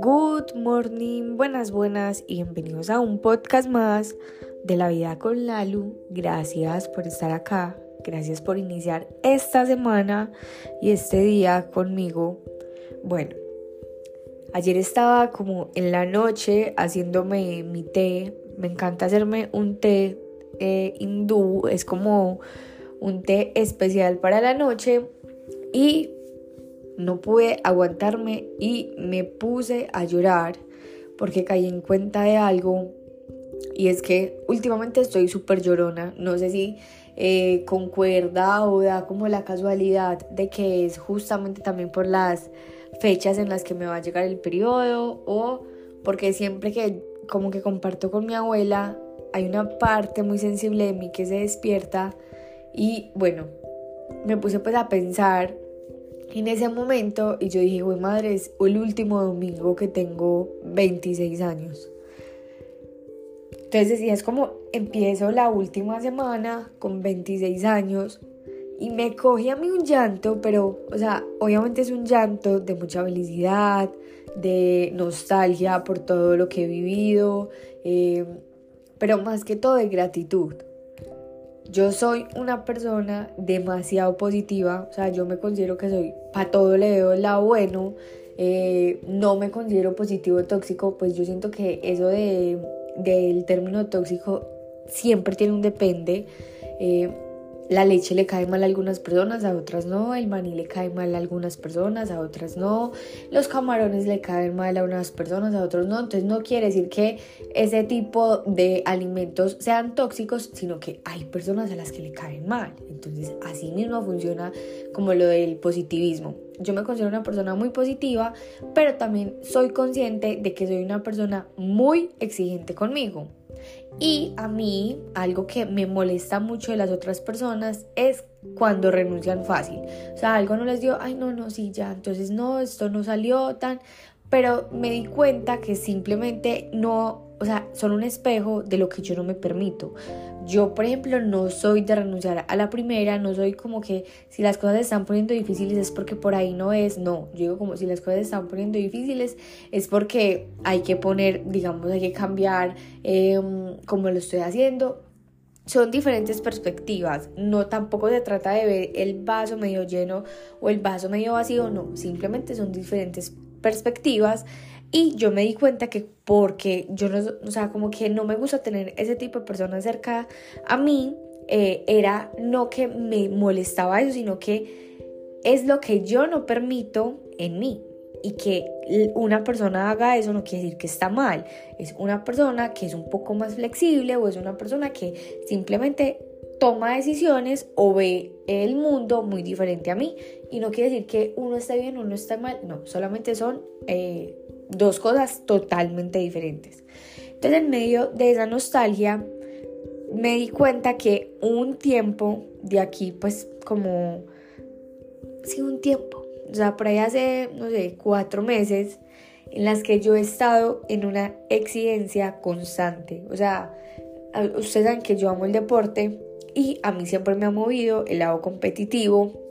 Good morning, buenas, buenas y bienvenidos a un podcast más de la vida con Lalu. Gracias por estar acá, gracias por iniciar esta semana y este día conmigo. Bueno, ayer estaba como en la noche haciéndome mi té. Me encanta hacerme un té eh, hindú, es como un té especial para la noche y no pude aguantarme y me puse a llorar porque caí en cuenta de algo. Y es que últimamente estoy súper llorona, no sé si eh, concuerda o da como la casualidad de que es justamente también por las fechas en las que me va a llegar el periodo o porque siempre que como que comparto con mi abuela hay una parte muy sensible de mí que se despierta y bueno, me puse pues a pensar en ese momento y yo dije, güey madre, es el último domingo que tengo 26 años. Entonces decía, es como empiezo la última semana con 26 años y me cogí a mí un llanto, pero, o sea, obviamente es un llanto de mucha felicidad, de nostalgia por todo lo que he vivido, eh, pero más que todo de gratitud. Yo soy una persona demasiado positiva, o sea, yo me considero que soy, para todo le veo el lado bueno, eh, no me considero positivo tóxico, pues yo siento que eso de, del término tóxico siempre tiene un depende. Eh, la leche le cae mal a algunas personas, a otras no, el maní le cae mal a algunas personas, a otras no, los camarones le caen mal a unas personas, a otros no, entonces no quiere decir que ese tipo de alimentos sean tóxicos, sino que hay personas a las que le caen mal, entonces así mismo funciona como lo del positivismo. Yo me considero una persona muy positiva, pero también soy consciente de que soy una persona muy exigente conmigo. Y a mí algo que me molesta mucho de las otras personas es cuando renuncian fácil. O sea, algo no les dio, ay no, no, sí, ya, entonces no, esto no salió tan, pero me di cuenta que simplemente no, o sea, son un espejo de lo que yo no me permito. Yo, por ejemplo, no soy de renunciar a la primera, no soy como que si las cosas se están poniendo difíciles es porque por ahí no es, no, yo digo como si las cosas se están poniendo difíciles es porque hay que poner, digamos, hay que cambiar em, como lo estoy haciendo. Son diferentes perspectivas, no tampoco se trata de ver el vaso medio lleno o el vaso medio vacío, no, simplemente son diferentes perspectivas y yo me di cuenta que porque yo no, o sea, como que no me gusta tener ese tipo de personas cerca a mí, eh, era no que me molestaba eso, sino que es lo que yo no permito en mí. Y que una persona haga eso no quiere decir que está mal. Es una persona que es un poco más flexible o es una persona que simplemente toma decisiones o ve el mundo muy diferente a mí. Y no quiere decir que uno esté bien o uno esté mal. No, solamente son eh, dos cosas totalmente diferentes. Entonces en medio de esa nostalgia me di cuenta que un tiempo de aquí, pues como, sí, un tiempo, o sea, por ahí hace, no sé, cuatro meses, en las que yo he estado en una exigencia constante. O sea, ustedes saben que yo amo el deporte y a mí siempre me ha movido el lado competitivo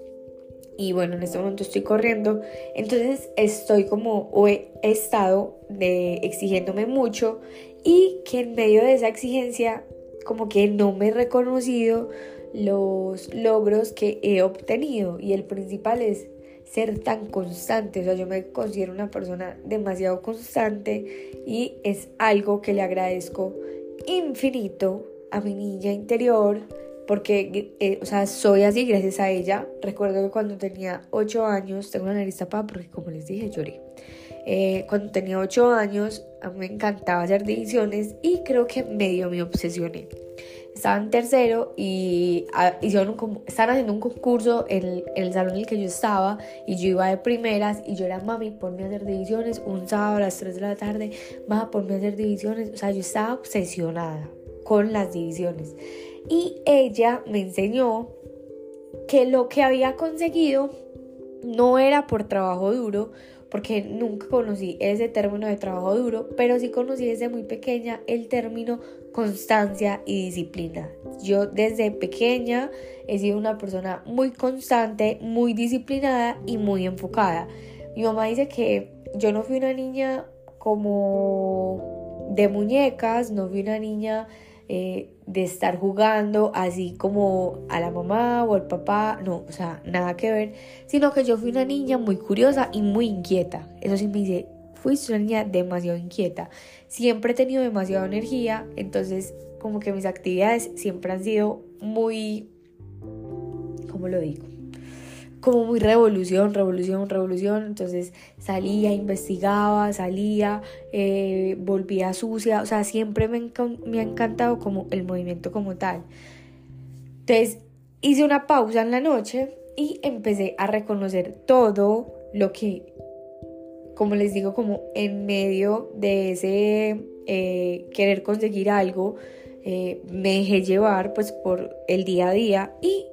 y bueno, en este momento estoy corriendo, entonces estoy como o he estado de, exigiéndome mucho y que en medio de esa exigencia como que no me he reconocido los logros que he obtenido. Y el principal es ser tan constante, o sea, yo me considero una persona demasiado constante y es algo que le agradezco infinito a mi niña interior porque, eh, o sea, soy así gracias a ella. Recuerdo que cuando tenía 8 años, tengo una nariz tapada porque como les dije, lloré. Eh, cuando tenía 8 años, a mí me encantaba hacer divisiones y creo que medio me obsesioné. Estaba en tercero y ah, hicieron un, estaban haciendo un concurso en el, salón en el que yo estaba y yo iba de primeras y yo era mami, ponme a hacer divisiones un sábado a las 3 de la tarde, mami, ponme a hacer divisiones. O sea, yo estaba obsesionada con las divisiones y ella me enseñó que lo que había conseguido no era por trabajo duro, porque nunca conocí ese término de trabajo duro, pero sí conocí desde muy pequeña el término constancia y disciplina. Yo desde pequeña he sido una persona muy constante, muy disciplinada y muy enfocada. Mi mamá dice que yo no fui una niña como de muñecas, no fui una niña eh, de estar jugando así como a la mamá o al papá, no, o sea, nada que ver, sino que yo fui una niña muy curiosa y muy inquieta. Eso sí me dice, fui una niña demasiado inquieta. Siempre he tenido demasiada energía, entonces como que mis actividades siempre han sido muy, ¿cómo lo digo? Como muy revolución, revolución, revolución. Entonces salía, investigaba, salía, eh, volvía sucia. O sea, siempre me, me ha encantado como el movimiento como tal. Entonces hice una pausa en la noche y empecé a reconocer todo lo que, como les digo, como en medio de ese eh, querer conseguir algo, eh, me dejé llevar pues por el día a día y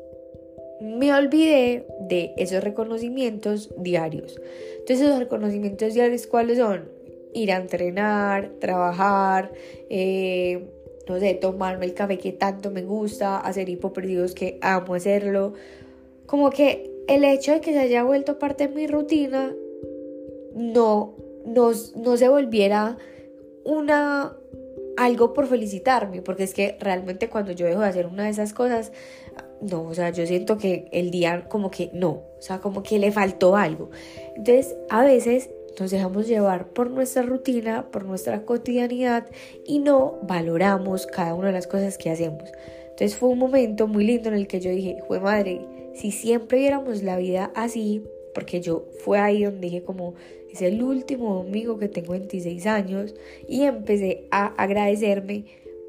me olvidé de esos reconocimientos diarios. Entonces, esos reconocimientos diarios, ¿cuáles son? Ir a entrenar, trabajar, eh, no sé, tomarme el café que tanto me gusta, hacer hipoperdidos que amo hacerlo. Como que el hecho de que se haya vuelto parte de mi rutina no, no, no se volviera una algo por felicitarme, porque es que realmente cuando yo dejo de hacer una de esas cosas, no, o sea, yo siento que el día como que no, o sea, como que le faltó algo. Entonces, a veces nos dejamos llevar por nuestra rutina, por nuestra cotidianidad y no valoramos cada una de las cosas que hacemos. Entonces fue un momento muy lindo en el que yo dije, fue madre, si siempre viéramos la vida así, porque yo fue ahí donde dije como, es el último domingo que tengo 26 años y empecé a agradecerme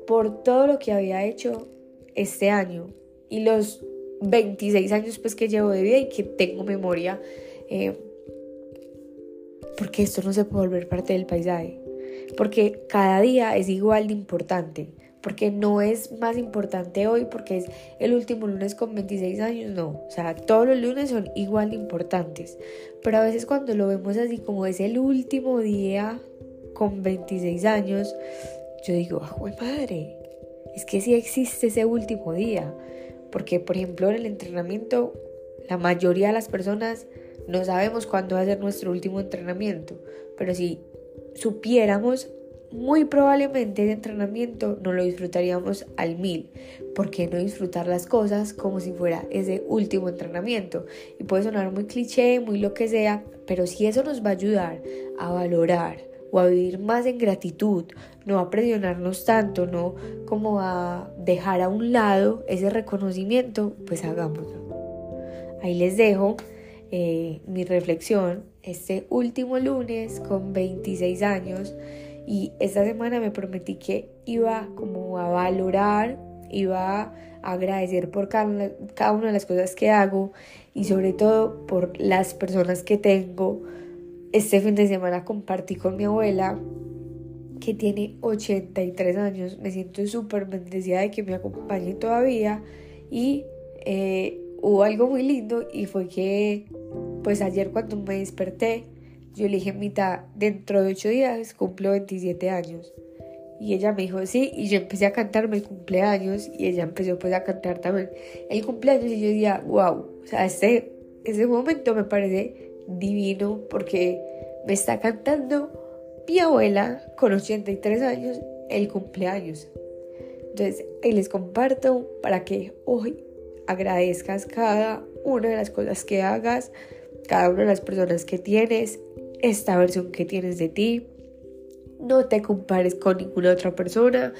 por todo lo que había hecho este año, y los 26 años pues que llevo de vida y que tengo memoria, eh, porque esto no se puede volver parte del paisaje, porque cada día es igual de importante, porque no es más importante hoy porque es el último lunes con 26 años, no, o sea, todos los lunes son igual de importantes, pero a veces cuando lo vemos así como es el último día con 26 años, yo digo, ah, madre, es que sí existe ese último día, porque, por ejemplo, en el entrenamiento, la mayoría de las personas no sabemos cuándo va a ser nuestro último entrenamiento. Pero si supiéramos, muy probablemente ese entrenamiento no lo disfrutaríamos al mil. ¿Por qué no disfrutar las cosas como si fuera ese último entrenamiento? Y puede sonar muy cliché, muy lo que sea, pero si eso nos va a ayudar a valorar o a vivir más en gratitud, no a presionarnos tanto, no como a dejar a un lado ese reconocimiento, pues hagámoslo. Ahí les dejo eh, mi reflexión este último lunes con 26 años y esta semana me prometí que iba como a valorar, iba a agradecer por cada cada una de las cosas que hago y sobre todo por las personas que tengo este fin de semana compartí con mi abuela que tiene 83 años. Me siento súper bendecida de que me acompañe todavía. Y eh, hubo algo muy lindo y fue que pues ayer cuando me desperté, yo le dije, mitad, dentro de 8 días cumplo 27 años. Y ella me dijo, sí, y yo empecé a cantarme el cumpleaños y ella empezó pues a cantar también el cumpleaños y yo decía, wow, o sea, este, ese momento me parece divino porque me está cantando mi abuela con 83 años el cumpleaños. Entonces, ahí les comparto para que hoy agradezcas cada una de las cosas que hagas, cada una de las personas que tienes, esta versión que tienes de ti. No te compares con ninguna otra persona.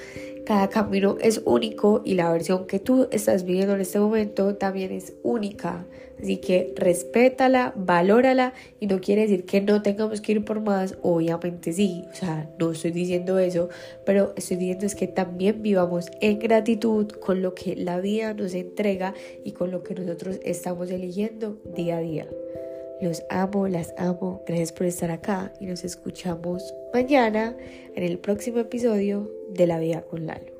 Cada camino es único y la versión que tú estás viviendo en este momento también es única. Así que respétala, valórala y no quiere decir que no tengamos que ir por más, obviamente sí, o sea, no estoy diciendo eso, pero estoy diciendo es que también vivamos en gratitud con lo que la vida nos entrega y con lo que nosotros estamos eligiendo día a día. Los amo, las amo. Gracias por estar acá y nos escuchamos mañana en el próximo episodio de La Vida con Lalo.